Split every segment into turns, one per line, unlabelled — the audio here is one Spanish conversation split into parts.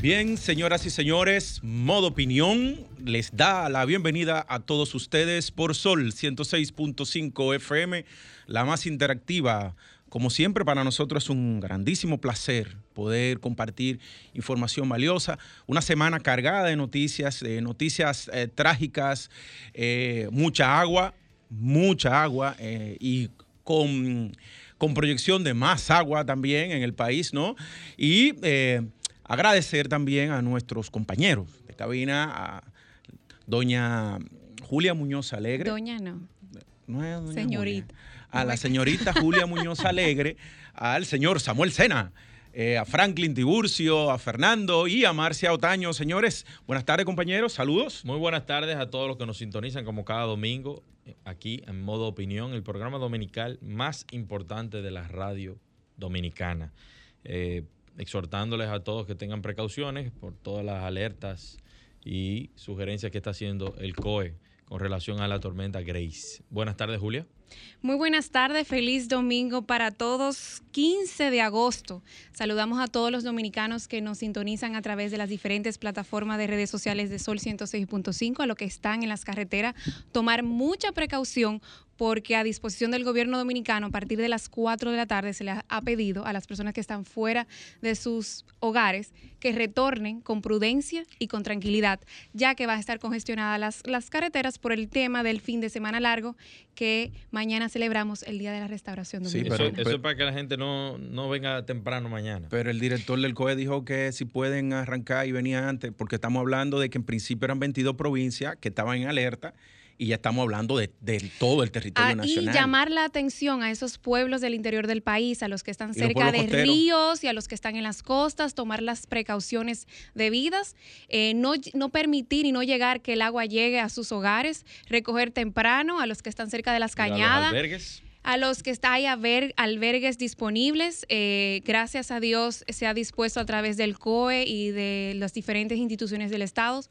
Bien, señoras y señores, modo opinión les da la bienvenida a todos ustedes por Sol 106.5 FM, la más interactiva. Como siempre, para nosotros es un grandísimo placer poder compartir información valiosa. Una semana cargada de noticias, de noticias eh, trágicas, eh, mucha agua, mucha agua eh, y con, con, proyección de más agua también en el país, ¿no? Y agradecer también a nuestros compañeros de cabina, a doña Julia Muñoz Alegre.
Doña no.
No es doña
Señorita.
A la señorita Julia Muñoz Alegre, al señor Samuel Sena. Eh, a Franklin Tiburcio, a Fernando y a Marcia Otaño. Señores, buenas tardes compañeros, saludos.
Muy buenas tardes a todos los que nos sintonizan como cada domingo eh, aquí en modo opinión, el programa dominical más importante de la radio dominicana. Eh, exhortándoles a todos que tengan precauciones por todas las alertas y sugerencias que está haciendo el COE con relación a la tormenta Grace. Buenas tardes, Julia.
Muy buenas tardes, feliz domingo para todos. 15 de agosto. Saludamos a todos los dominicanos que nos sintonizan a través de las diferentes plataformas de redes sociales de Sol 106.5, a los que están en las carreteras. Tomar mucha precaución porque a disposición del gobierno dominicano, a partir de las 4 de la tarde, se les ha pedido a las personas que están fuera de sus hogares que retornen con prudencia y con tranquilidad, ya que va a estar congestionadas las, las carreteras por el tema del fin de semana largo, que mañana celebramos el Día de la Restauración
Dominicana. Sí, pero, eso, es para que la gente no, no venga temprano mañana.
Pero el director del COE dijo que si pueden arrancar y venir antes, porque estamos hablando de que en principio eran 22 provincias que estaban en alerta y ya estamos hablando de, todo el territorio ah, nacional.
Y llamar la atención a esos pueblos del interior del país, a los que están cerca de ríos y a los que están en las costas, tomar las precauciones debidas, eh, no, no permitir y no llegar que el agua llegue a sus hogares, recoger temprano a los que están cerca de las cañadas. A los que está ahí a ver albergues disponibles, eh, gracias a Dios se ha dispuesto a través del COE y de las diferentes instituciones del Estado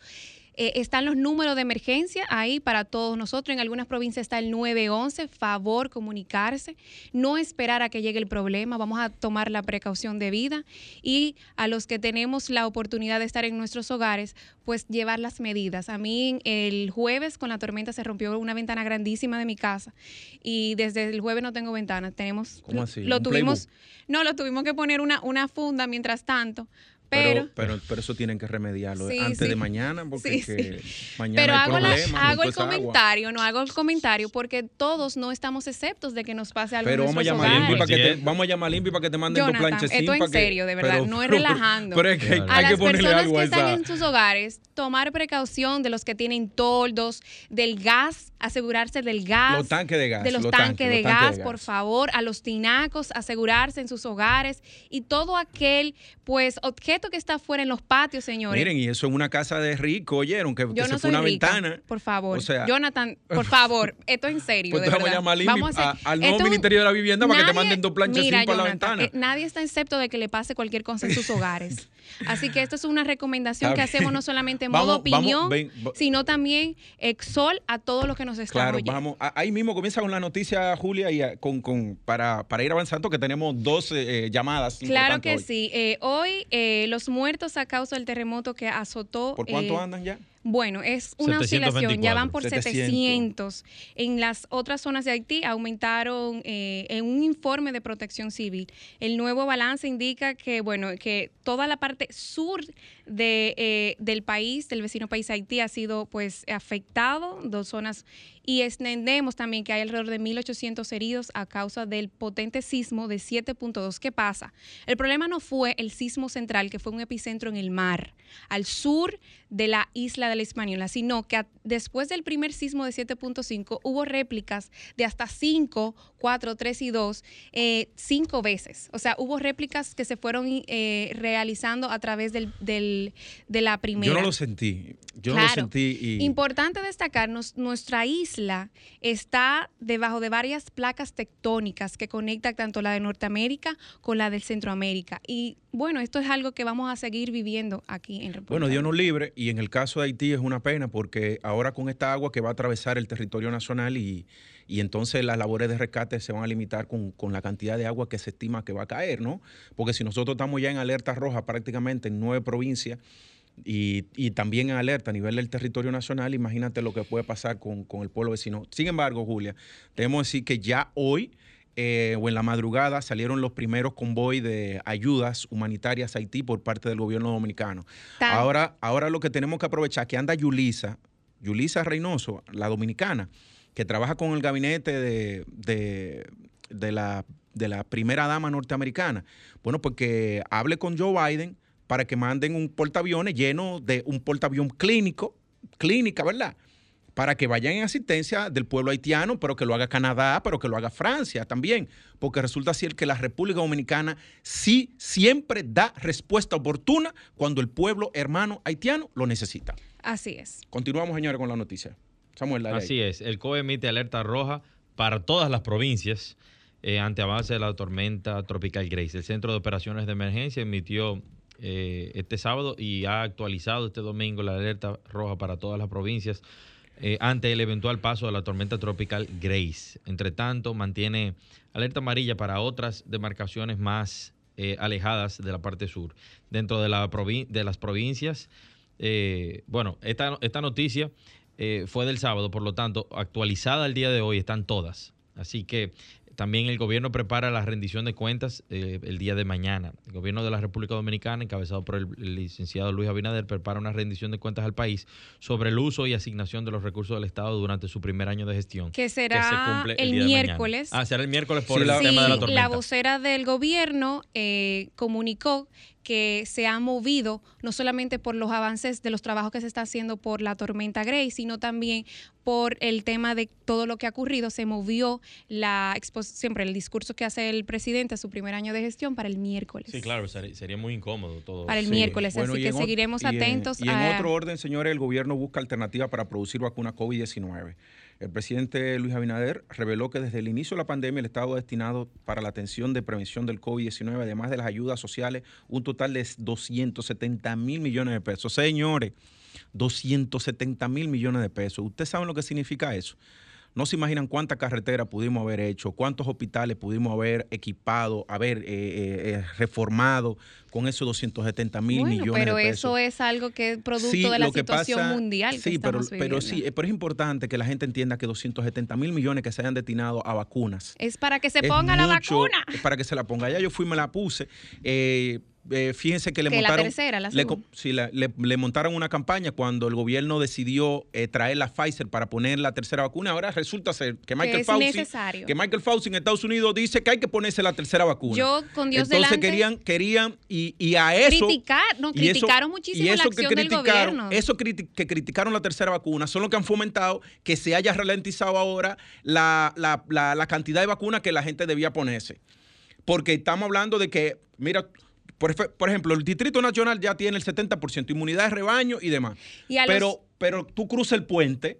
eh, están los números de emergencia ahí para todos nosotros. En algunas provincias está el 911. Favor comunicarse, no esperar a que llegue el problema. Vamos a tomar la precaución debida. Y a los que tenemos la oportunidad de estar en nuestros hogares, pues llevar las medidas. A mí el jueves con la tormenta se rompió una ventana grandísima de mi casa y desde el jueves no tengo ventanas. Tenemos,
¿Cómo así?
Lo, tuvimos, no, lo tuvimos que poner una, una funda mientras tanto pero,
pero, pero, eso tienen que remediarlo antes de mañana, porque mañana
pero
hago,
hago el comentario, no hago el comentario, porque todos no estamos exceptos de que nos pase algo
pero vamos a llamar para que te, vamos a llamar a para que te manden
Jonathan,
dos planches.
Esto en serio, de verdad, no es relajando.
Pero es que hay,
a
las
personas
que
están en sus hogares, tomar precaución de los que tienen toldos, del gas, asegurarse del gas.
Los tanques de gas.
De los, tanques, de, gas, por favor, a los tinacos, asegurarse en sus hogares y todo aquel, pues, objeto que está afuera en los patios, señores.
Miren, y eso es una casa de rico, oyeron, que,
Yo
se fue una ventana.
Por favor. O sea, Jonathan, por favor, esto es en serio.
Pues vamos a llamar al nuevo Ministerio de la Vivienda para que te manden dos planchas para la ventana. Eh,
nadie está excepto de que le pase cualquier cosa en sus hogares. Así que esto es una recomendación que hacemos no solamente en modo opinión, sino también exol a todos los que nos están
claro, Vamos, ahí mismo comienza con la noticia, Julia, y eh, con, con para, para ir avanzando, que tenemos dos eh, llamadas.
Claro que sí. hoy los muertos a causa del terremoto que azotó.
¿Por cuánto eh, andan ya?
Bueno, es una oscilación, ya van por 700. En las otras zonas de Haití aumentaron eh, en un informe de protección civil. El nuevo balance indica que, bueno, que toda la parte sur de, eh, del país, del vecino país Haití, ha sido pues afectado, dos zonas, y entendemos también que hay alrededor de 1.800 heridos a causa del potente sismo de 7.2. ¿Qué pasa? El problema no fue el sismo central, que fue un epicentro en el mar, al sur de la isla de la Hispaniola, sino que después del primer sismo de 7.5 hubo réplicas de hasta 5, 4, 3 y 2, eh, cinco veces. O sea, hubo réplicas que se fueron eh, realizando a través del, del, de la primera.
Yo no lo sentí. Yo no lo sentí.
Importante destacar, nuestra isla isla está debajo de varias placas tectónicas que conectan tanto la de Norteamérica con la de Centroamérica. Y bueno, esto es algo que vamos a seguir viviendo aquí en República.
Bueno, Dios nos libre y en el caso de Haití es una pena porque ahora con esta agua que va a atravesar el territorio nacional y, entonces las labores de rescate se van a limitar con, con, la cantidad de agua que se estima que va a caer, ¿no? Porque si nosotros estamos ya en alerta roja prácticamente en nueve provincias, y, también en alerta a nivel del territorio nacional, imagínate lo que puede pasar con, el pueblo vecino. Sin embargo, Julia, debemos decir que ya hoy eh, o en la madrugada salieron los primeros convoy de ayudas humanitarias a Haití por parte del gobierno dominicano. Ahora, ahora lo que tenemos que aprovechar que anda Yulisa, Yulisa Reynoso, la dominicana, que trabaja con el gabinete de, de, la, de la primera dama norteamericana. Bueno, pues que hable con Joe Biden para que manden un portaaviones lleno de un portaavión clínico, clínica, ¿verdad? Para que vayan en asistencia del pueblo haitiano, pero que lo haga Canadá, pero que lo haga Francia también, porque resulta ser que la República Dominicana sí siempre da respuesta oportuna cuando el pueblo hermano haitiano lo necesita.
Así es.
Continuamos, señores, con la noticia.
Samuel, Así es. El COE emite alerta roja para todas las provincias eh, ante avance de la tormenta tropical Grace. El Centro de Operaciones de Emergencia emitió eh, este sábado y ha actualizado este domingo la alerta roja para todas las provincias eh, ante el eventual paso de la tormenta tropical Grace. Entre tanto, mantiene alerta amarilla para otras demarcaciones más eh, alejadas de la parte sur. Dentro de, la de las provincias, bueno, esta, esta noticia fue del sábado, por lo tanto, actualizada el día de hoy están todas. Así que también el gobierno prepara la rendición de cuentas eh, el día de mañana. El gobierno de la República Dominicana, encabezado por el, licenciado Luis Abinader, prepara una rendición de cuentas al país sobre el uso y asignación de los recursos del Estado durante su primer año de gestión.
Que será el, miércoles.
Ah, será el miércoles por el tema de la tormenta.
La vocera del gobierno eh, comunicó que se ha movido no solamente por los avances de los trabajos que se está haciendo por la tormenta Grace, sino también por el tema de todo lo que ha ocurrido. Se movió la siempre el discurso que hace el presidente a su primer año de gestión para el miércoles.
Sí, claro, sería muy incómodo todo.
Para el miércoles, así que seguiremos atentos.
Y en, y en otro orden, señores, el gobierno busca alternativas para producir vacuna COVID-19. El presidente Luis Abinader reveló que desde el inicio de la pandemia el Estado ha destinado para la atención de prevención del COVID-19, además de las ayudas sociales, un total de 270 mil millones de pesos. Señores, 270 mil millones de pesos. ¿Ustedes saben lo que significa eso? No se imaginan cuántas carreteras pudimos haber hecho, cuántos hospitales pudimos haber equipado, haber eh, eh, eh, reformado con esos 270 mil millones de pesos.
Pero eso es algo que es producto de la situación mundial.
Sí, pero, pero sí, pero es importante que la gente entienda que 270 mil millones que se hayan destinado a vacunas.
Es para que se ponga la vacuna.
Es para que se la ponga. Ya yo fui, me la puse. Eh, eh, fíjense que le montaron. le, montaron una campaña cuando el gobierno decidió eh, traer la Pfizer para poner la tercera vacuna. Ahora resulta ser que Michael Fauci. Que Michael Fauci en Estados Unidos dice que hay que ponerse la tercera vacuna.
Yo, con Dios
Entonces querían, querían, y, a eso.
Criticar, no, criticaron muchísimo la acción del gobierno.
Eso que criticaron la tercera vacuna son los que han fomentado que se haya ralentizado ahora la, la cantidad de vacunas que la gente debía ponerse. Porque estamos hablando de que, mira, por, ejemplo, el Distrito Nacional ya tiene el 70% inmunidad de rebaño y demás. pero, pero tú cruzas el puente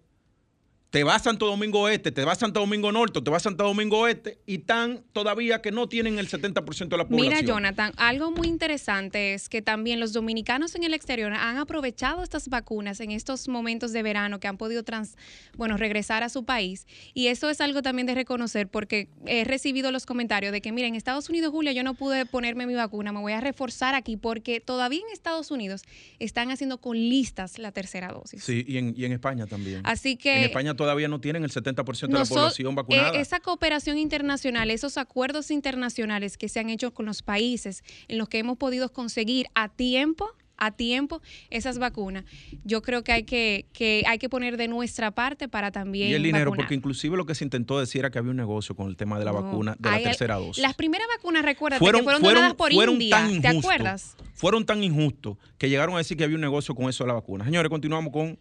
te vas a Santo Domingo Este, te vas a Santo Domingo Norte, te vas a Santo Domingo Este y están todavía que no tienen el 70% de la población.
Mira, Jonathan, algo muy interesante es que también los dominicanos en el exterior han aprovechado estas vacunas en estos momentos de verano que han podido trans, bueno, regresar a su país y eso es algo también de reconocer porque he recibido los comentarios de que, mira, en Estados Unidos, Julia, yo no pude ponerme mi vacuna, me voy a reforzar aquí porque todavía en Estados Unidos están haciendo con listas la tercera dosis.
Sí, y en, y en España también.
Así que...
En España todavía no tienen el 70% de la población vacunada.
Eh, esa cooperación internacional, esos acuerdos internacionales que se han hecho con los países en los que hemos podido conseguir a tiempo a tiempo esas vacunas. Yo creo que hay que, que hay que poner de nuestra parte para también.
Y el dinero, porque inclusive lo que se intentó decir era que había un negocio con el tema de la vacuna, de la tercera dosis.
Las primeras vacunas, recuerda, fueron, que fueron, donadas por India, ¿te acuerdas?
Fueron tan injustos que llegaron a decir que había un negocio con eso de la vacuna. Señores, continuamos con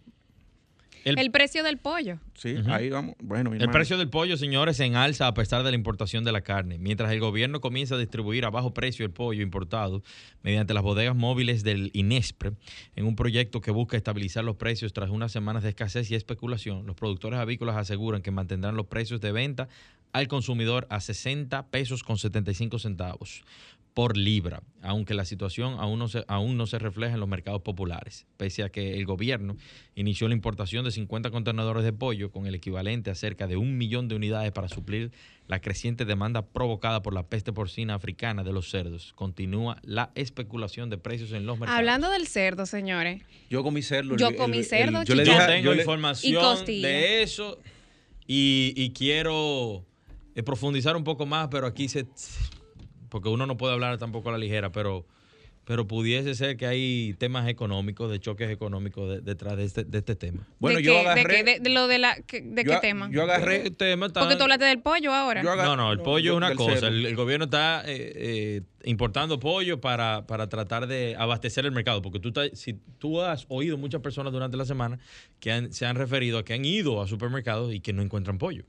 El, precio del pollo.
Sí, ahí vamos. Bueno,
El precio del pollo, señores, en alza a pesar de la importación de la carne. Mientras el gobierno comienza a distribuir a bajo precio el pollo importado mediante las bodegas móviles del INESPRE, en un proyecto que busca estabilizar los precios tras unas semanas de escasez y especulación, los productores avícolas aseguran que mantendrán los precios de venta al consumidor a 60 pesos con 75 centavos por libra, aunque la situación aún no, se, aún no se refleja en los mercados populares, pese a que el gobierno inició la importación de 50 contenedores de pollo con el equivalente a cerca de un millón de unidades para suplir la creciente demanda provocada por la peste porcina africana de los cerdos. Continúa la especulación de precios en los mercados.
Hablando del cerdo, señores.
Yo comí cerdo.
Yo comí cerdo.
yo, le tengo información de eso y, y quiero eh, profundizar un poco más, pero aquí se porque uno no puede hablar tampoco a la ligera, pero, pero pudiese ser que hay temas económicos, de choques económicos detrás de este, de este tema.
Bueno, yo agarré... ¿De, qué, lo de, la, ¿de qué tema?
Yo agarré... tema
Porque tú hablaste del pollo ahora.
no, no, el pollo es una cosa. El, gobierno está eh, eh, importando pollo para, para, tratar de abastecer el mercado. Porque tú, si tú has oído muchas personas durante la semana que se han referido a que han ido a supermercados y que no encuentran pollo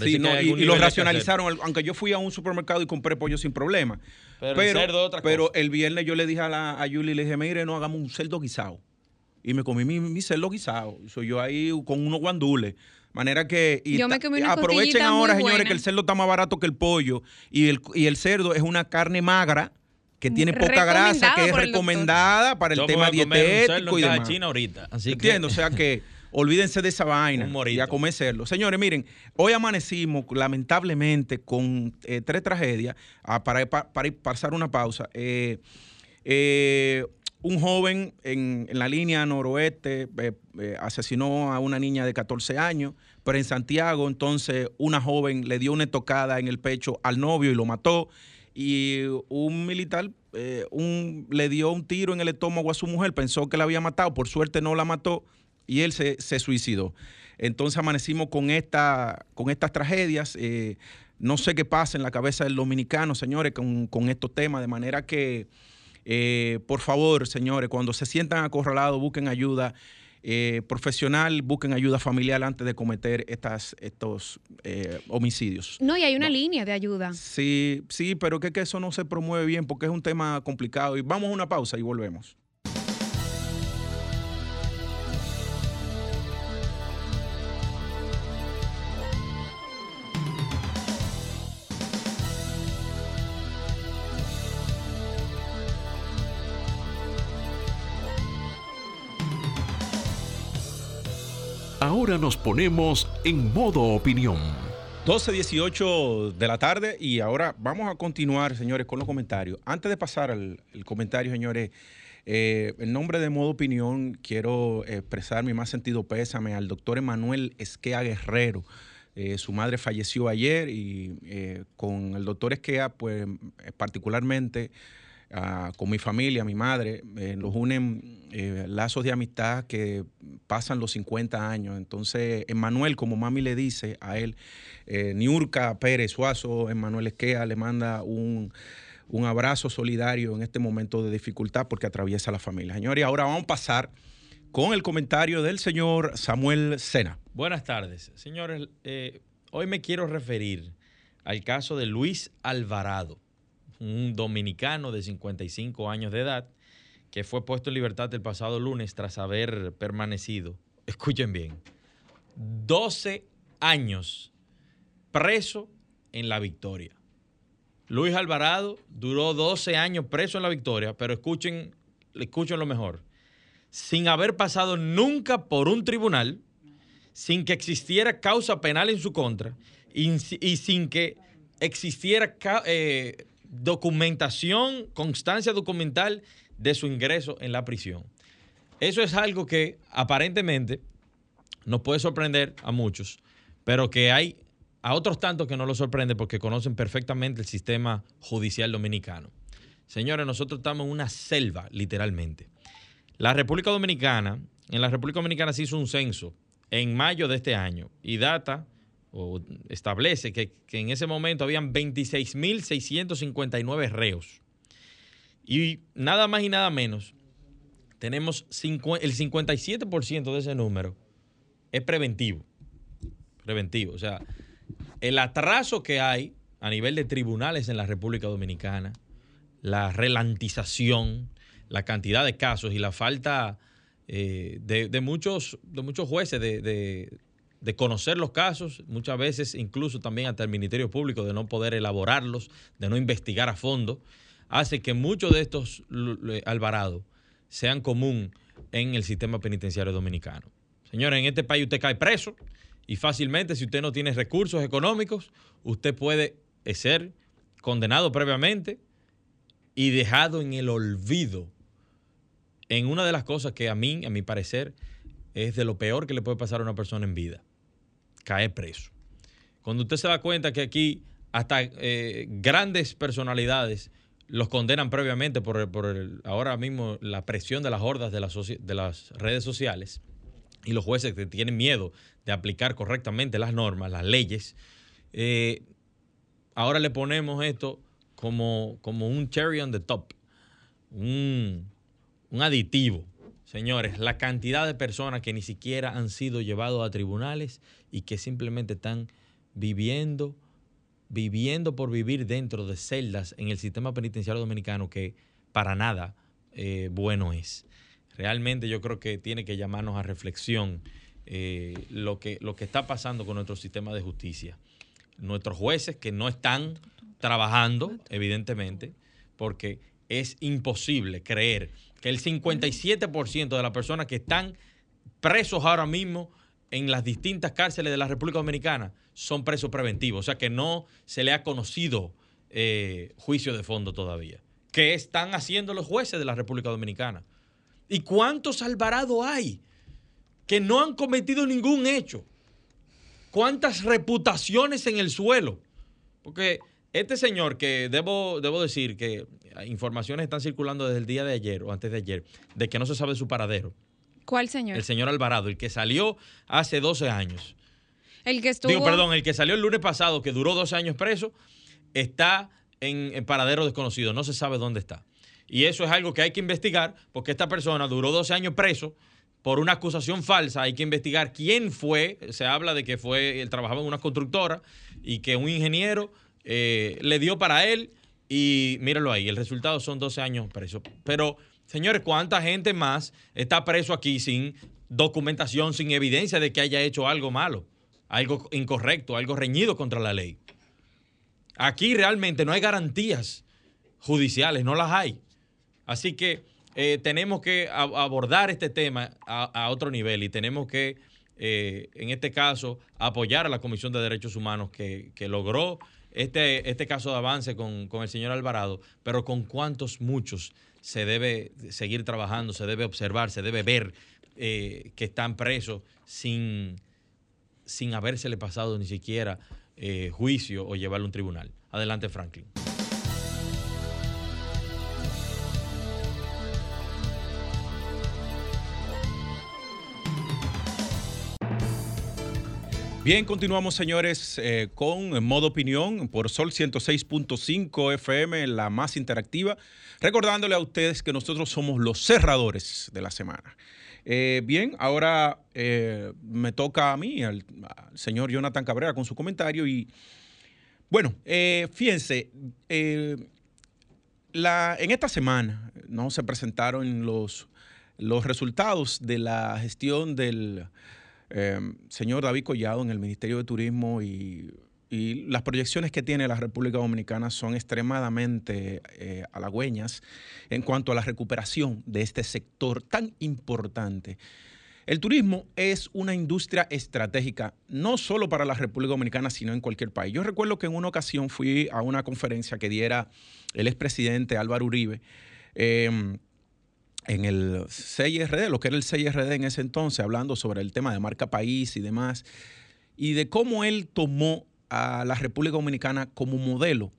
sí, y, lo racionalizaron, aunque yo fui a un supermercado y compré pollo sin problema. Pero, el, viernes yo le dije a, la, a Yuli, le dije, mire, no, hagamos un cerdo guisado. Y me comí mi, cerdo guisado. Soy yo ahí con unos guandules. Manera que aprovechen ahora, señores, que el cerdo está más barato que el pollo. Y el, y el cerdo es una carne magra que tiene poca grasa, que es recomendada para el tema dietético y demás.
China ahorita. Así
Entiendo, o sea que Olvídense de esa vaina y a comerlo. Señores, miren, hoy amanecimos lamentablemente con eh, tres tragedias. Ah, para, para, pasar una pausa. Eh, eh, un joven en, la línea noroeste asesinó a una niña de 14 años, pero en Santiago entonces una joven le dio una tocada en el pecho al novio y lo mató. Y un militar un, le dio un tiro en el estómago a su mujer, pensó que la había matado, por suerte no la mató y él se, suicidó. Entonces amanecimos con, esta, con estas tragedias. Eh, no sé qué pasa en la cabeza del dominicano, señores, con, estos temas, de manera que, eh, por favor, señores, cuando se sientan acorralados, busquen ayuda. Eh, profesional, busquen ayuda familiar antes de cometer estas, estos homicidios.
No, y hay una línea de ayuda.
Sí, sí, pero que, que eso no se promueve bien porque es un tema complicado. Y vamos a una pausa y volvemos.
Nos ponemos en modo opinión.
12.18 de la tarde y ahora vamos a continuar, señores, con los comentarios. Antes de pasar al comentario, señores, eh, en nombre de modo opinión quiero expresar mi más sentido pésame al doctor Emanuel Esquea Guerrero. Eh, su madre falleció ayer y eh, con el doctor Esquea, pues particularmente con mi familia, mi madre, eh, nos unen eh, lazos de amistad que pasan los 50 años. Entonces, Emanuel, como mami le dice a él, eh, Niurka Pérez Suazo, Emanuel Esquea, le manda un, abrazo solidario en este momento de dificultad porque atraviesa la familia. Señores, ahora vamos a pasar con el comentario del señor Samuel Sena.
Buenas tardes. Señores, hoy me quiero referir al caso de Luis Alvarado un dominicano de 55 años de edad, que fue puesto en libertad el pasado lunes tras haber permanecido, escuchen bien, 12 años preso en la victoria. Luis Alvarado duró 12 años preso en la victoria, pero escuchen, escuchen lo mejor, sin haber pasado nunca por un tribunal, sin que existiera causa penal en su contra y, sin que existiera eh, documentación, constancia documental de su ingreso en la prisión. Eso es algo que aparentemente nos puede sorprender a muchos, pero que hay a otros tantos que no lo sorprende porque conocen perfectamente el sistema judicial dominicano. Señores, nosotros estamos en una selva, literalmente. La República Dominicana, en la República Dominicana se hizo un censo en mayo de este año y data o establece que, en ese momento habían 26.659 reos. Y nada más y nada menos, tenemos el 57% de ese número es preventivo. Preventivo. O sea, el atraso que hay a nivel de tribunales en la República Dominicana, la relantización, la cantidad de casos y la falta eh, de, muchos, de muchos jueces de, conocer los casos, muchas veces incluso también hasta el Ministerio Público de no poder elaborarlos, de no investigar a fondo, hace que muchos de estos Alvarado sean común en el sistema penitenciario dominicano. Señores, en este país usted cae preso y fácilmente, si usted no tiene recursos económicos, usted puede ser condenado previamente y dejado en el olvido en una de las cosas que a mí, a mi parecer, es de lo peor que le puede pasar a una persona en vida, caer preso. Cuando usted se da cuenta que aquí hasta eh, grandes personalidades los condenan previamente por, ahora mismo la presión de las hordas de las, de las redes sociales y los jueces que tienen miedo de aplicar correctamente las normas, las leyes, eh, ahora le ponemos esto como, como un cherry on the top, un, un aditivo. Señores, la cantidad de personas que ni siquiera han sido llevados a tribunales y que simplemente están viviendo, viviendo por vivir dentro de celdas en el sistema penitenciario dominicano que para nada eh, bueno es. Realmente yo creo que tiene que llamarnos a reflexión eh, lo, que, lo que está pasando con nuestro sistema de justicia. Nuestros jueces que no están trabajando, evidentemente, porque es imposible creer que el 57% de las personas que están presos ahora mismo en las distintas cárceles de la República Dominicana son presos preventivos, o sea que no se le ha conocido eh, juicio de fondo todavía. ¿Qué están haciendo los jueces de la República Dominicana? ¿Y cuántos Alvarado hay que no han cometido ningún hecho? ¿Cuántas reputaciones en el suelo? Porque este señor que debo, debo decir que informaciones están circulando desde el día de ayer o antes de ayer de que no se sabe su paradero.
¿Cuál señor?
El señor Alvarado, el que salió hace 12 años.
El que estuvo...
Digo, perdón, el que salió el lunes pasado, que duró 12 años preso, está en, en paradero desconocido, no se sabe dónde está. Y eso es algo que hay que investigar porque esta persona duró 12 años preso por una acusación falsa. Hay que investigar quién fue. Se habla de que fue, él trabajaba en una constructora y que un ingeniero eh, le dio para él y míralo ahí, el resultado son 12 años preso. Pero, señores, ¿cuánta gente más está preso aquí sin documentación, sin evidencia de que haya hecho algo malo, algo incorrecto, algo reñido contra la ley? Aquí realmente no hay garantías judiciales, no las hay. Así que eh, tenemos que abordar este tema a, otro nivel y tenemos que, eh, en este caso, apoyar a la Comisión de Derechos Humanos que, logró este, este caso de avance con, el señor Alvarado, pero con cuántos muchos se debe seguir trabajando, se debe observar, se debe ver eh, que están presos sin, sin habérsele pasado ni siquiera juicio o llevarlo a un tribunal. Adelante, Franklin.
Bien, continuamos señores eh, con modo opinión por Sol 106.5 FM, la más interactiva, recordándole a ustedes que nosotros somos los cerradores de la semana. Eh, bien, ahora eh, me toca a mí, al, señor Jonathan Cabrera, con su comentario. Y bueno, fíjense, en esta semana ¿no? se presentaron los, los resultados de la gestión del Em, señor David Collado en el Ministerio de Turismo y, las proyecciones que tiene la República Dominicana son extremadamente eh, halagüeñas en cuanto a la recuperación de este sector tan importante. El turismo es una industria estratégica, no solo para la República Dominicana, sino en cualquier país. Yo recuerdo que en una ocasión fui a una conferencia que diera el expresidente Álvaro Uribe. Em, en el CIRD, lo que era el CIRD en ese entonces, hablando sobre el tema de marca país y demás, y de cómo él tomó a la República Dominicana como modelo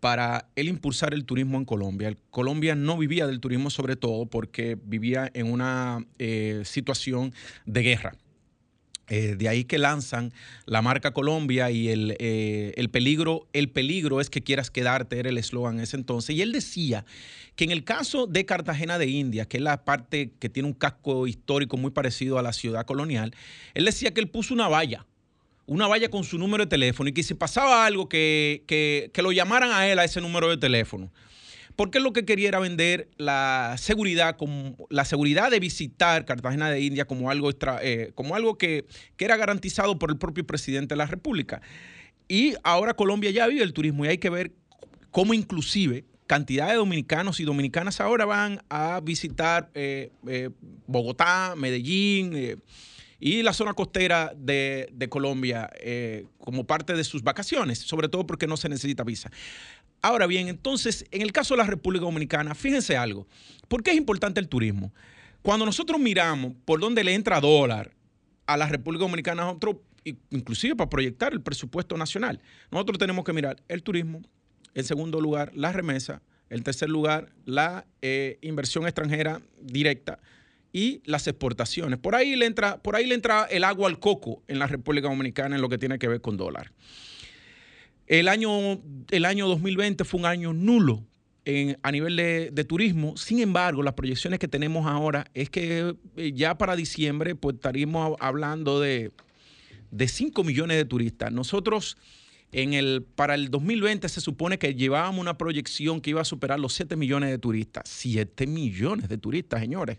para él impulsar el turismo en Colombia. Colombia no vivía del turismo sobre todo porque vivía en una eh, situación de guerra. Eh, de ahí que lanzan la marca Colombia y el, eh, el, peligro, el peligro es que quieras quedarte, era el eslogan ese entonces. Y él decía que en el caso de Cartagena de India, que es la parte que tiene un casco histórico muy parecido a la ciudad colonial, él decía que él puso una valla, una valla con su número de teléfono y que si pasaba algo que, que, que lo llamaran a él a ese número de teléfono porque lo que quería era vender la seguridad, la seguridad de visitar Cartagena de India como algo, eh, como algo que, era garantizado por el propio presidente de la República. Y ahora Colombia ya vive el turismo y hay que ver cómo inclusive cantidad de dominicanos y dominicanas ahora van a visitar eh, eh, Bogotá, Medellín y la zona costera de Colombia como parte de sus vacaciones, sobre todo porque no se necesita visa. Ahora bien, entonces, en el caso de la República Dominicana, fíjense algo. ¿Por qué es importante el turismo? Cuando nosotros miramos por dónde le entra dólar a la República Dominicana, nosotros, inclusive para proyectar el presupuesto nacional, nosotros tenemos que mirar el turismo, en segundo lugar, la remesa, en tercer lugar, la eh, inversión extranjera directa y las exportaciones. Por ahí, le entra, por ahí le entra el agua al coco en la República Dominicana en lo que tiene que ver con dólar. El año, el año 2020 fue un año nulo a nivel de, turismo. Sin embargo, las proyecciones que tenemos ahora es que eh, ya para diciembre pues, estaríamos hablando de, de 5 millones de turistas. Nosotros en el, para el 2020 se supone que llevábamos una proyección que iba a superar los 7 millones de turistas. 7 millones de turistas, señores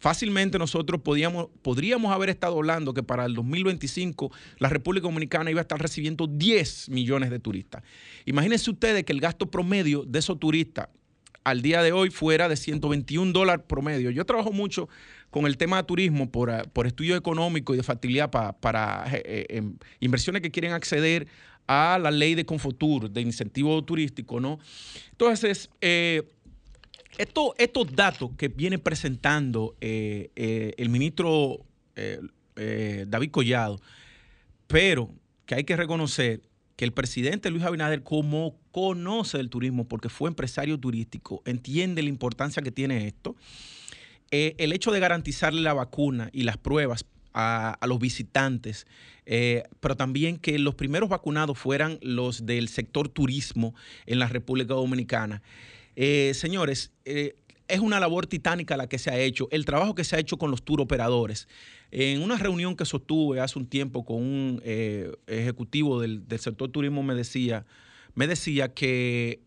fácilmente nosotros podríamos haber estado hablando que para el 2025 la República Dominicana iba a estar recibiendo 10 millones de turistas. Imagínense ustedes que el gasto promedio de esos turistas al día de hoy fuera de 121 dólares promedio. Yo trabajo mucho con el tema de turismo por, por estudio económico y de factibilidad para, eh, eh, em, inversiones que quieren acceder a la ley de Confotur, de incentivo turístico, ¿no? Entonces, eh, estos datos que viene presentando eh, eh, el ministro eh, David Collado, pero que hay que reconocer que el presidente Luis Abinader, como conoce el turismo, porque fue empresario turístico, entiende la importancia que tiene esto, el hecho de garantizarle la vacuna y las pruebas a, los visitantes, pero también que los primeros vacunados fueran los del sector turismo en la República Dominicana. Eh, señores, eh, es una labor titánica la que se ha hecho, el trabajo que se ha hecho con los tour operadores. En una reunión que sostuve hace un tiempo con un eh, ejecutivo del, sector turismo me decía, me decía que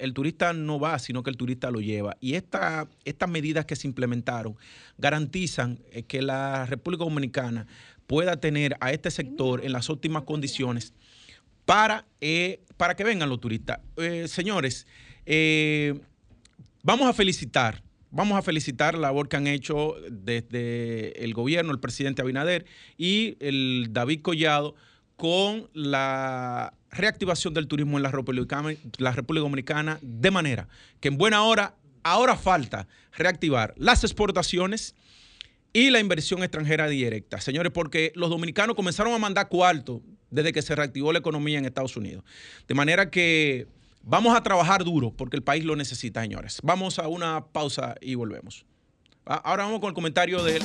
el turista no va, sino que el turista lo lleva. Y estas medidas que se implementaron garantizan que la República Dominicana pueda tener a este sector en las óptimas condiciones para, para que vengan los turistas. señores, eh, vamos a felicitar, vamos a felicitar la labor que han hecho desde el gobierno, el presidente Abinader y el David Collado con la reactivación del turismo en la República, la República Dominicana, de manera que en buena hora, ahora falta reactivar las exportaciones y la inversión extranjera directa. Señores, porque los dominicanos comenzaron a mandar cuarto desde que se reactivó la economía en Estados Unidos. De manera que Vamos a trabajar duro porque el país lo necesita, señores. Vamos a una pausa y volvemos. Ah, ahora vamos con el comentario de él.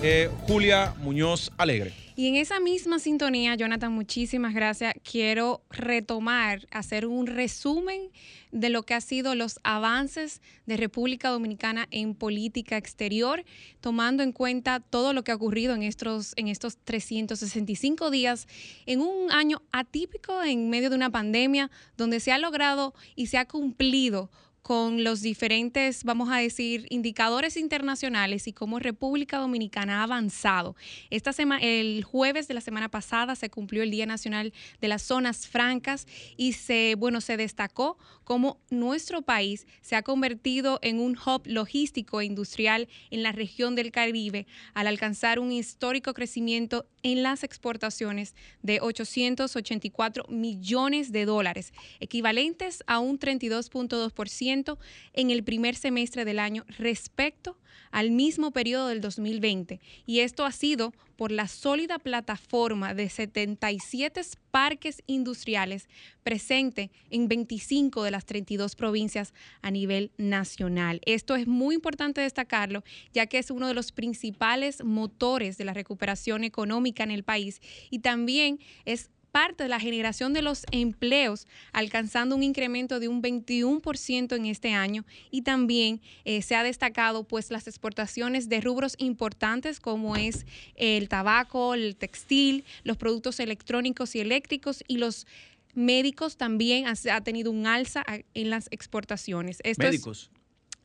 Eh, Julia Muñoz Alegre.
Y en esa misma sintonía, Jonathan, muchísimas gracias. Quiero retomar, hacer un resumen de lo que han sido los avances de República Dominicana en política exterior, tomando en cuenta todo lo que ha ocurrido en estos, en estos 365 días, en un año atípico en medio de una pandemia, donde se ha logrado y se ha cumplido con los diferentes, vamos a decir, indicadores internacionales y cómo República Dominicana ha avanzado. Esta semana, el jueves de la semana pasada se cumplió el Día Nacional de las Zonas Francas y se, bueno, se destacó cómo nuestro país se ha convertido en un hub logístico e industrial en la región del Caribe al alcanzar un histórico crecimiento en las exportaciones de 884 millones de dólares, equivalentes a un 32.2% 2% en el primer semestre del año respecto al mismo periodo del 2020. Y esto ha sido por la sólida plataforma de 77 parques industriales presente en 25 de las 32 provincias a nivel nacional. Esto es muy importante destacarlo, ya que es uno de los principales motores de la recuperación económica en el país y también es parte de la generación de los empleos, alcanzando un incremento de un 21% en este año y también eh, se ha destacado pues las exportaciones de rubros importantes como es el tabaco, el textil, los productos electrónicos y eléctricos y los médicos también ha, tenido un alza en las exportaciones.
médicos.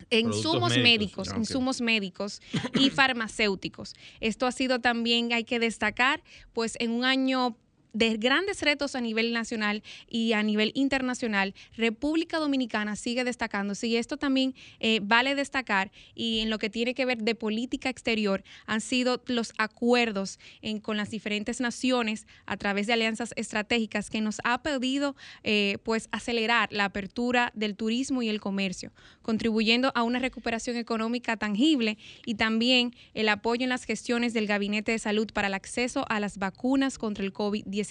insumos médicos, ah, insumos médicos y farmacéuticos. Esto ha sido también, hay que destacar, pues en un año de grandes retos a nivel nacional y a nivel internacional, República Dominicana sigue destacándose y esto también eh, vale destacar y en lo que tiene que ver de política exterior han sido los acuerdos con las diferentes naciones a través de alianzas estratégicas que nos ha pedido eh, pues acelerar la apertura del turismo y el comercio, contribuyendo a una recuperación económica tangible y también el apoyo en las gestiones del Gabinete de Salud para el acceso a las vacunas contra el COVID-19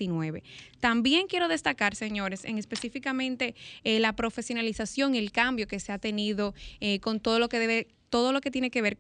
también quiero destacar, señores, en específicamente eh, la profesionalización y el cambio que se ha tenido eh, con todo lo que debe todo lo que tiene que ver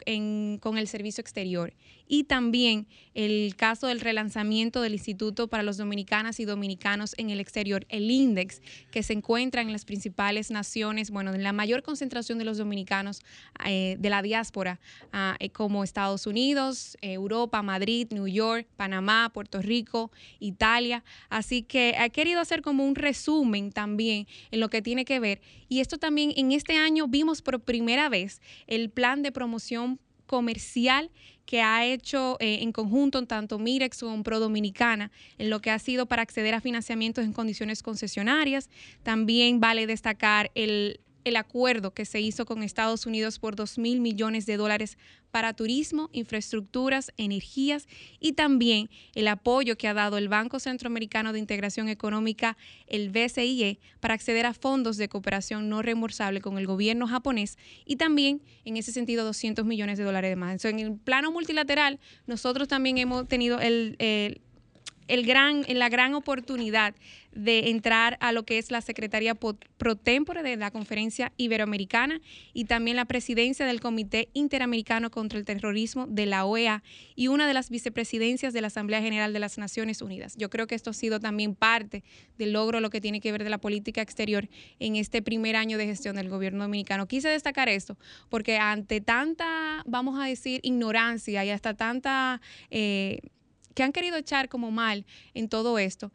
con el servicio exterior y también el caso del relanzamiento del Instituto para los Dominicanas y Dominicanos en el exterior, el INDEX, que se encuentra en las principales naciones, bueno, en la mayor concentración de los dominicanos eh, de la diáspora, ah, eh, como Estados Unidos, Europa, Madrid, New York, Panamá, Puerto Rico, Italia. Así que he querido hacer como un resumen también en lo que tiene que ver. Y esto también en este año vimos por primera vez el plan plan de promoción comercial que ha hecho eh, en conjunto tanto Mirex como Pro Dominicana en lo que ha sido para acceder a financiamientos en condiciones concesionarias. También vale destacar el el acuerdo que se hizo con Estados Unidos por 2 mil millones de dólares para turismo, infraestructuras, energías y también el apoyo que ha dado el Banco Centroamericano de Integración Económica, el BCIE, para acceder a fondos de cooperación no reembolsable con el gobierno japonés y también, en ese sentido, 200 millones de dólares de más. Entonces, en el plano multilateral, nosotros también hemos tenido el, el el gran, la gran oportunidad de entrar a lo que es la Secretaría Pro Tempore de la Conferencia Iberoamericana y también la presidencia del Comité Interamericano contra el Terrorismo de la OEA y una de las vicepresidencias de la Asamblea General de las Naciones Unidas. Yo creo que esto ha sido también parte del logro lo que tiene que ver de la política exterior en este primer año de gestión del gobierno dominicano. Quise destacar esto porque ante tanta, vamos a decir, ignorancia y hasta tanta... Eh, que han querido echar como mal en todo esto,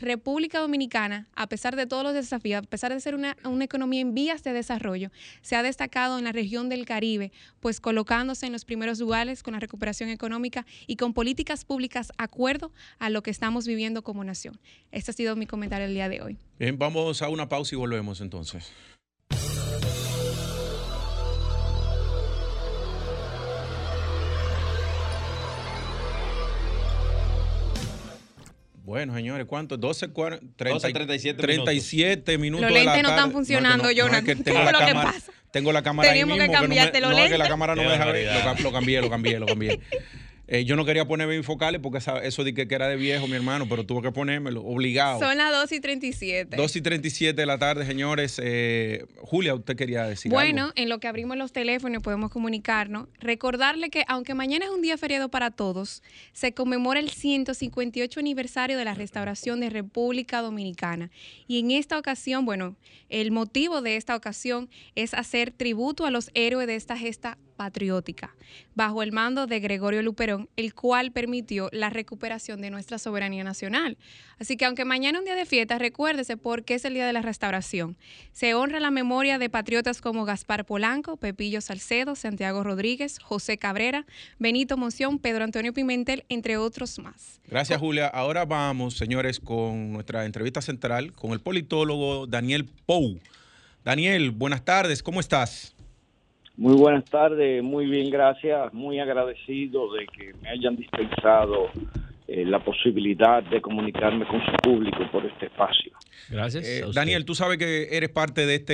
República Dominicana, a pesar de todos los desafíos, a pesar de ser una, economía en vías de desarrollo, se ha destacado en la región del Caribe, pues colocándose en los primeros lugares con la recuperación económica y con políticas públicas acuerdo a lo que estamos viviendo como nación. Este ha sido mi comentario el día de hoy.
Bien, vamos a una pausa y volvemos entonces. Bueno, señores, ¿cuánto? 12, 37, 37 minutos.
Los lentes no están funcionando, Jonathan. ¿Qué es lo que pasa?
Tengo la cámara
Tenemos
ahí mismo.
que cambiarte los lentes.
No, que la cámara no me deja ver. Lo, lo cambié, lo cambié, lo cambié. Eh, yo no quería ponerme bifocales porque eso de que, era de viejo, mi hermano, pero tuve que ponérmelo, obligado.
Son las 2 y 37.
2 y 37 de la tarde, señores. Eh, Julia, usted quería decir
Bueno, en lo que abrimos los teléfonos podemos comunicarnos. Recordarle que, aunque mañana es un día feriado para todos, se conmemora el 158 aniversario de la restauración de República Dominicana. Y en esta ocasión, bueno, el motivo de esta ocasión es hacer tributo a los héroes de esta gesta patriótica, bajo el mando de Gregorio Luperón, el cual permitió la recuperación de nuestra soberanía nacional. Así que aunque mañana es un día de fiesta, recuérdese por qué es el Día de la Restauración. Se honra la memoria de patriotas como Gaspar Polanco, Pepillo Salcedo, Santiago Rodríguez, José Cabrera, Benito Moción, Pedro Antonio Pimentel, entre otros más.
Gracias, Julia. Ahora vamos, señores, con nuestra entrevista central con el politólogo Daniel Pou. Daniel, buenas tardes, ¿cómo estás?
Muy buenas tardes, muy bien, gracias. Muy agradecido de que me hayan dispensado eh, la posibilidad de comunicarme con su público por este espacio.
Gracias. Eh, Daniel, tú sabes que eres parte de este,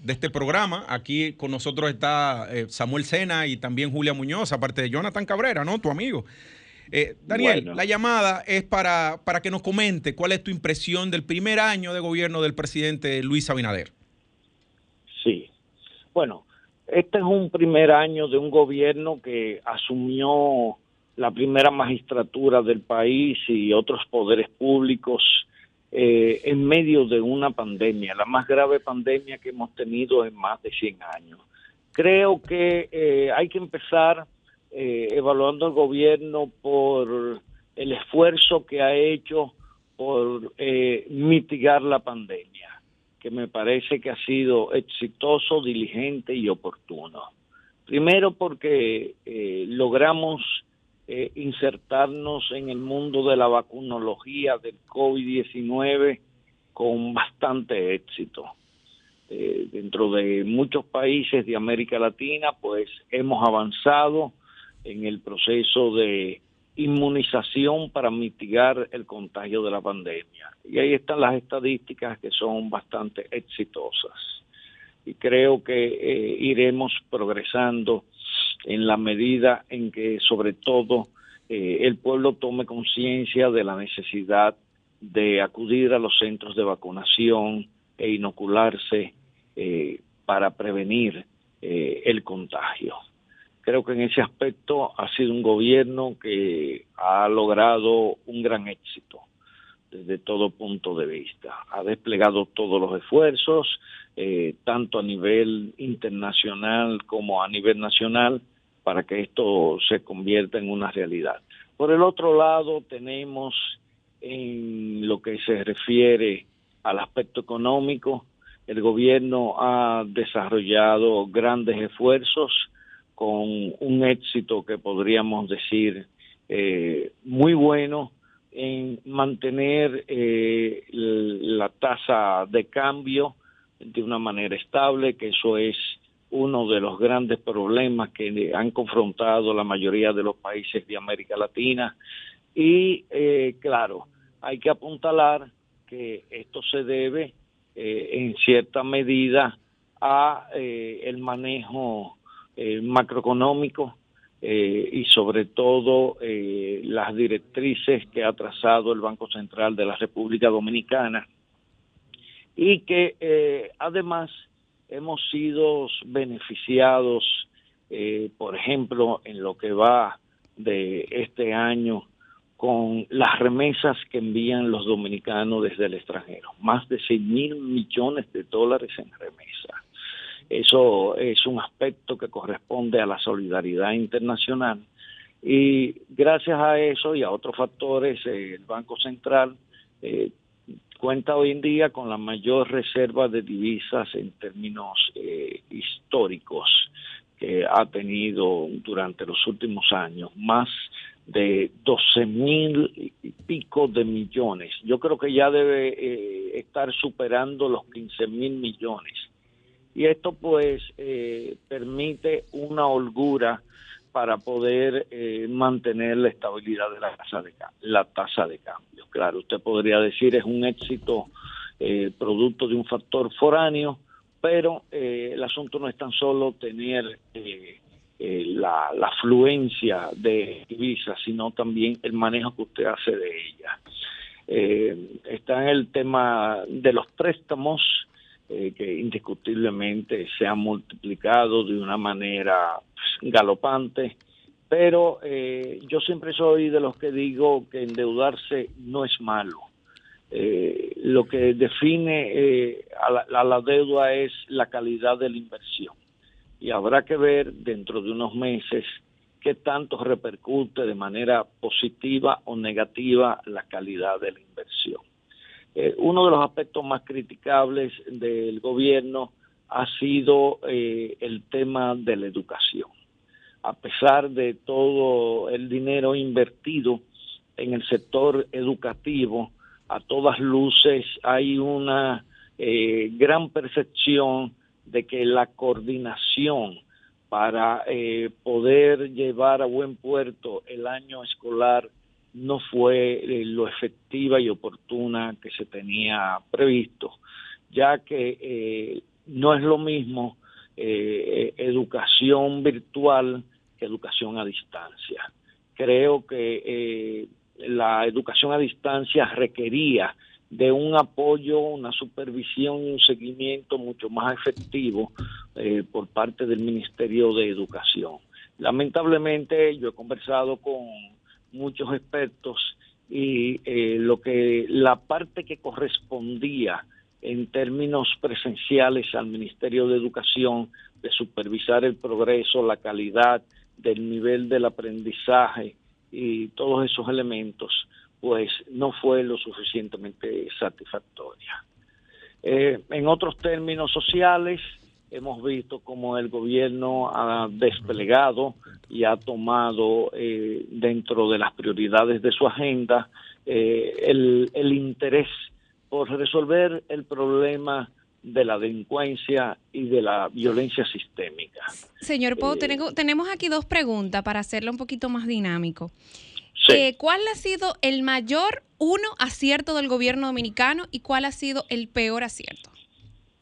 de este programa. Aquí con nosotros está Samuel Sena y también Julia Muñoz, aparte de Jonathan Cabrera, ¿no? Tu amigo. Daniel, la llamada es para, para que nos comente cuál es tu impresión del primer año de gobierno del presidente Luis Abinader.
Sí. Bueno, este es un primer año de un gobierno que asumió la primera magistratura del país y otros poderes públicos eh, en medio de una pandemia, la más grave pandemia que hemos tenido en más de 100 años. Creo que eh, hay que empezar eh, evaluando al gobierno por el esfuerzo que ha hecho por mitigar la pandemia que me parece que ha sido exitoso, diligente y oportuno. Primero porque eh, logramos eh, insertarnos en el mundo de la vacunología del COVID-19 con bastante éxito. Eh, dentro de muchos países de América Latina, pues hemos avanzado en el proceso de inmunización para mitigar el contagio de la pandemia. Y ahí están las estadísticas que son bastante exitosas. Y creo que eh, iremos progresando en la medida en que sobre todo eh, el pueblo tome conciencia de la necesidad de acudir a los centros de vacunación e inocularse eh, para prevenir el contagio. Creo que en ese aspecto ha sido un gobierno que ha logrado un gran éxito desde todo punto de vista. Ha desplegado todos los esfuerzos, eh, tanto a nivel internacional como a nivel nacional, para que esto se convierta en una realidad. Por el otro lado, tenemos en lo que se refiere al aspecto económico, el gobierno ha desarrollado grandes esfuerzos con un éxito que podríamos decir eh, muy bueno en mantener eh, la tasa de cambio de una manera estable, que eso es uno de los grandes problemas que han confrontado la mayoría de los países de América Latina. Y eh, claro, hay que apuntalar que esto se debe en cierta medida a el manejo eh, macroeconómico eh, y sobre todo eh, las directrices que ha trazado el Banco Central de la República Dominicana y que además hemos sido beneficiados, por ejemplo, en lo que va de este año con las remesas que envían los dominicanos desde el extranjero, más de 6 mil millones de dólares en remesas. Eso es un aspecto que corresponde a la solidaridad internacional. Y gracias a eso y a otros factores, eh, el Banco Central eh, cuenta hoy en día con la mayor reserva de divisas en términos eh, históricos que ha tenido durante los últimos años, más de 12 mil y pico de millones. Yo creo que ya debe estar superando los 15 mil millones y esto pues eh, permite una holgura para poder eh, mantener la estabilidad de la tasa de, la tasa de cambio. Claro, usted podría decir es un éxito eh, producto de un factor foráneo, pero el asunto no es tan solo tener la, la, afluencia de divisas, sino también el manejo que usted hace de ella. está en el tema de los préstamos, eh, que indiscutiblemente se ha multiplicado de una manera pues, galopante, pero eh, yo siempre soy de los que digo que endeudarse no es malo. Eh, lo que define a la, a la deuda es la calidad de la inversión y habrá que ver dentro de unos meses qué tanto repercute de manera positiva o negativa la calidad de la inversión. Eh, uno de los aspectos más criticables del gobierno ha sido eh, el tema de la educación. A pesar de todo el dinero invertido en el sector educativo, a todas luces hay una eh, gran percepción de que la coordinación para poder llevar a buen puerto el año escolar no fue eh, lo efectiva y oportuna que se tenía previsto, ya que eh, no es lo mismo eh, educación virtual que educación a distancia. Creo que la educación a distancia requería de un apoyo, una supervisión y un seguimiento mucho más efectivo por parte del Ministerio de Educación. Lamentablemente yo he conversado con muchos expertos y eh, lo que la parte que correspondía en términos presenciales al Ministerio de Educación de supervisar el progreso, la calidad del nivel del aprendizaje y todos esos elementos, pues no fue lo suficientemente satisfactoria. Eh, en otros términos sociales, hemos visto cómo el gobierno ha desplegado y ha tomado eh, dentro de las prioridades de su agenda eh, el, interés por resolver el problema de la delincuencia y de la violencia sistémica.
Señor Pau, eh, tenemos aquí dos preguntas para hacerlo un poquito más dinámico. ¿Cuál ha sido el mayor uno acierto del gobierno dominicano y cuál ha sido el peor acierto?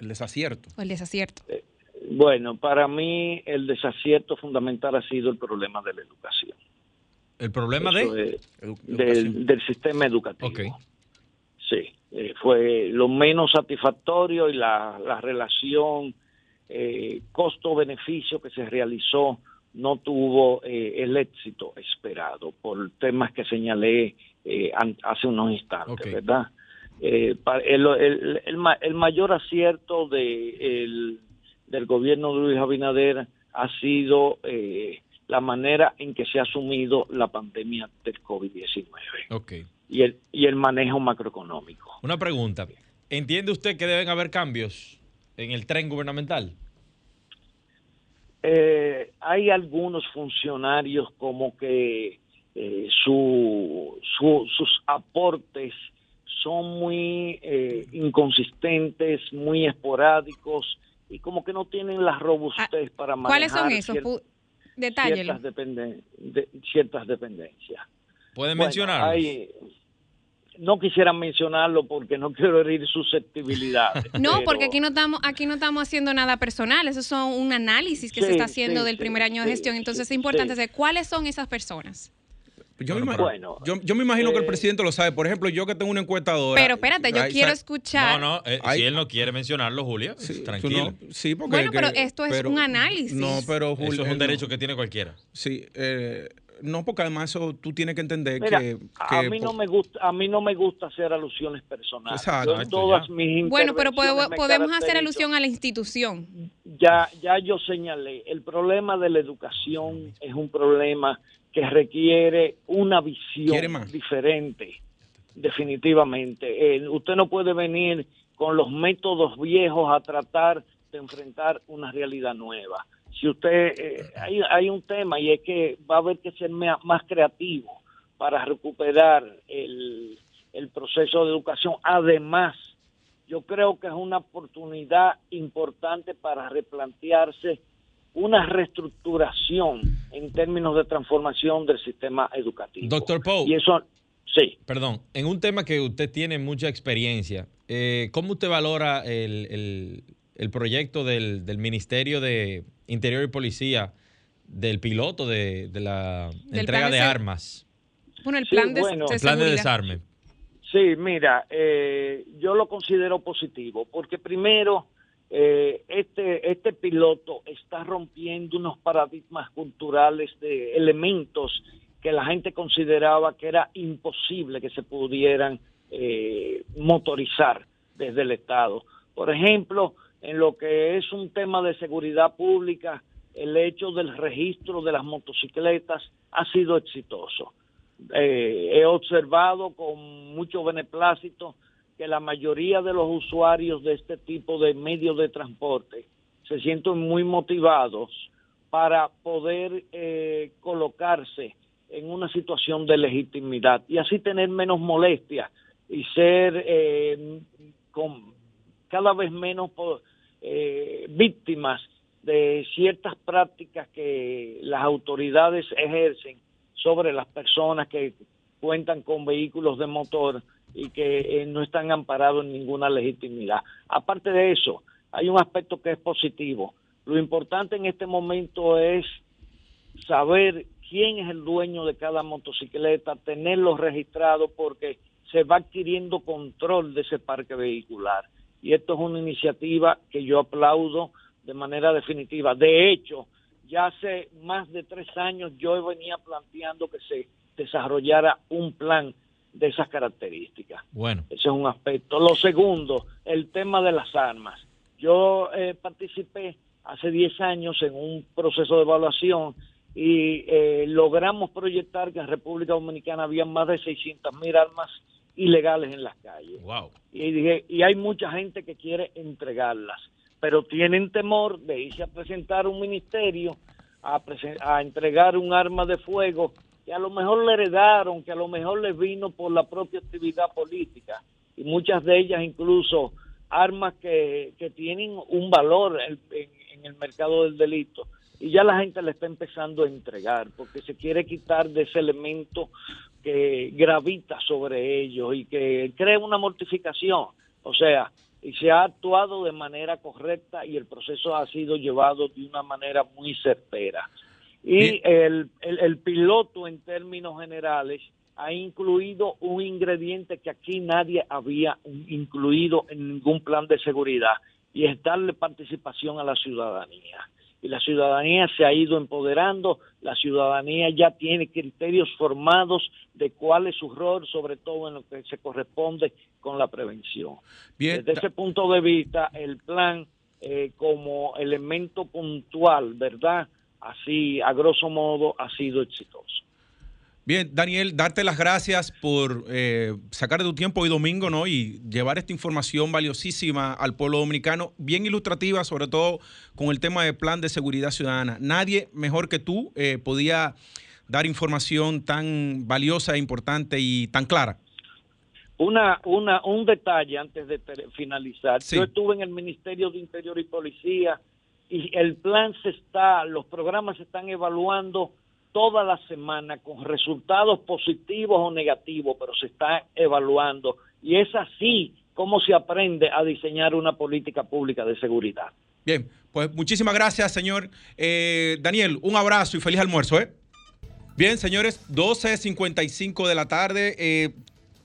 El desacierto.
el desacierto.
Eh, bueno, para mí el desacierto fundamental ha sido el problema de la educación.
¿El problema de?
del, sistema educativo. Sí, eh, fue lo menos satisfactorio y la, relación eh, costo-beneficio que se realizó no tuvo el éxito esperado por temas que señalé hace unos instantes, ¿verdad? Eh, el, el, el, mayor acierto de, el, del gobierno de Luis Abinader ha sido eh, la manera en que se ha asumido la pandemia del COVID-19
okay.
y, el, y el manejo macroeconómico.
Una pregunta. ¿Entiende usted que deben haber cambios en el tren gubernamental?
Eh, hay algunos funcionarios como que eh, su, su, sus aportes son muy eh, inconsistentes, muy esporádicos y como que no tienen la robustez ah, para manejar
¿Cuáles son esos?
Ciertas, ciertas dependencias.
¿Pueden mencionar?
no quisiera mencionarlo porque no quiero herir susceptibilidades.
No, porque aquí no estamos aquí no estamos haciendo nada personal, eso son un análisis que se está haciendo del primer año de gestión, entonces es importante saber cuáles son esas personas.
Yo, me, bueno, yo, me imagino que el eh, presidente lo sabe. Por ejemplo, yo que tengo una encuestadora.
Pero espérate, yo quiero escuchar.
No, no, eh, si él no quiere mencionarlo, Julia, tranquilo.
sí, porque.
Bueno, pero esto es un análisis.
No, pero
Julio. Eso es un derecho que tiene cualquiera.
Sí, eh, no, porque además eso tú tienes que entender que, a
mí no me gusta a mí no me gusta hacer alusiones personales. Exacto. todas mis
bueno, pero podemos hacer alusión a la institución.
Ya ya yo señalé, el problema de la educación es un problema que requiere una visión diferente, definitivamente. Eh, usted no puede venir con los métodos viejos a tratar de enfrentar una realidad nueva. Si usted, eh, hay, hay, un tema y es que va a haber que ser más creativo para recuperar el, el proceso de educación. Además, yo creo que es una oportunidad importante para replantearse una reestructuración en términos de transformación del sistema educativo.
Doctor Poe.
Y eso, sí.
Perdón, en un tema que usted tiene mucha experiencia, eh, ¿cómo usted valora el, proyecto del, Ministerio de Interior y Policía del piloto de, la entrega de, armas?
Bueno, el plan, de,
plan de desarme.
Sí, mira, eh, yo lo considero positivo, porque primero eh, este, este piloto está rompiendo unos paradigmas culturales de elementos que la gente consideraba que era imposible que se pudieran eh, motorizar desde el Estado. Por ejemplo, en lo que es un tema de seguridad pública, el hecho del registro de las motocicletas ha sido exitoso. Eh, he observado con mucho beneplácito que la mayoría de los usuarios de este tipo de medios de transporte se sienten muy motivados para poder eh, colocarse en una situación de legitimidad y así tener menos molestias y ser eh, con cada vez menos eh, víctimas de ciertas prácticas que las autoridades ejercen sobre las personas que cuentan con vehículos de motor y que eh, no están amparados en ninguna legitimidad. Aparte de eso, hay un aspecto que es positivo. Lo importante en este momento es saber quién es el dueño de cada motocicleta, tenerlo registrado porque se va adquiriendo control de ese parque vehicular. Y esto es una iniciativa que yo aplaudo de manera definitiva. De hecho, ya hace más de tres años yo venía planteando que se desarrollara un plan de esas características.
Bueno.
Ese es un aspecto. Lo segundo, el tema de las armas. Yo eh, participé hace 10 años en un proceso de evaluación y eh, logramos proyectar que en República Dominicana había más de 600 mil armas ilegales en las calles.
Wow.
Y dije, y hay mucha gente que quiere entregarlas, pero tienen temor de irse a presentar un ministerio a, a entregar un arma de fuego que a lo mejor le heredaron, que a lo mejor les vino por la propia actividad política y muchas de ellas incluso armas que, que tienen un valor en, el mercado del delito y ya la gente le está empezando a entregar porque se quiere quitar de ese elemento que gravita sobre ellos y que crea una mortificación. O sea, y se ha actuado de manera correcta y el proceso ha sido llevado de una manera muy certera. Y el, el, piloto en términos generales ha incluido un ingrediente que aquí nadie había incluido en ningún plan de seguridad y es darle participación a la ciudadanía y la ciudadanía se ha ido empoderando, la ciudadanía ya tiene criterios formados de cuál es su rol, sobre todo en lo que se corresponde con la prevención. Desde ese punto de vista, el plan eh, como elemento puntual, ¿verdad? Así, a grosso modo, ha sido exitoso.
Bien, Daniel, darte las gracias por eh, sacar de tu tiempo hoy domingo, ¿no? Y llevar esta información valiosísima al pueblo dominicano, bien ilustrativa, sobre todo con el tema del plan de seguridad ciudadana. Nadie mejor que tú eh, podía dar información tan valiosa, importante y tan clara.
Una, una, un detalle antes de finalizar. Yo estuve en el Ministerio de Interior y Policía y el plan se está, los programas se están evaluando toda la semana con resultados positivos o negativos, pero se está evaluando y es así como se aprende a diseñar una política pública de seguridad.
Bien, pues muchísimas gracias, señor eh, Daniel. Un abrazo y feliz almuerzo. ¿eh? Bien, señores, 12.55 de la tarde. Eh,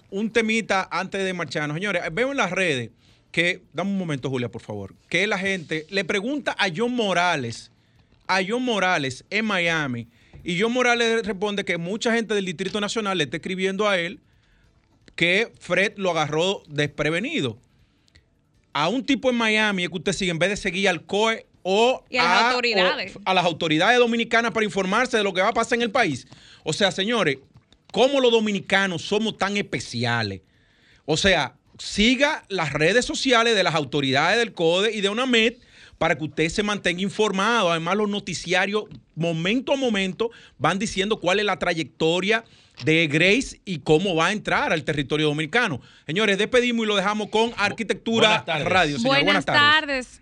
un temita antes de marcharnos. Señores, veo en las redes que, dame un momento, Julia, por favor, que la gente le pregunta a John Morales, a John Morales en Miami, y John Morales responde que mucha gente del Distrito Nacional le está escribiendo a él que Fred lo agarró desprevenido. A un tipo en Miami es que usted sigue en vez de seguir al COE o,
a, las autoridades.
a las autoridades dominicanas para informarse de lo que va a pasar en el país. O sea, señores, ¿cómo los dominicanos somos tan especiales? O sea, siga las redes sociales de las autoridades del CODE y de UNAMED para que usted se mantenga informado. Además, los noticiarios, momento a momento, van diciendo cuál es la trayectoria de Grace y cómo va a entrar al territorio dominicano. Señores, despedimos y lo dejamos con Arquitectura Radio.
buenas, tardes.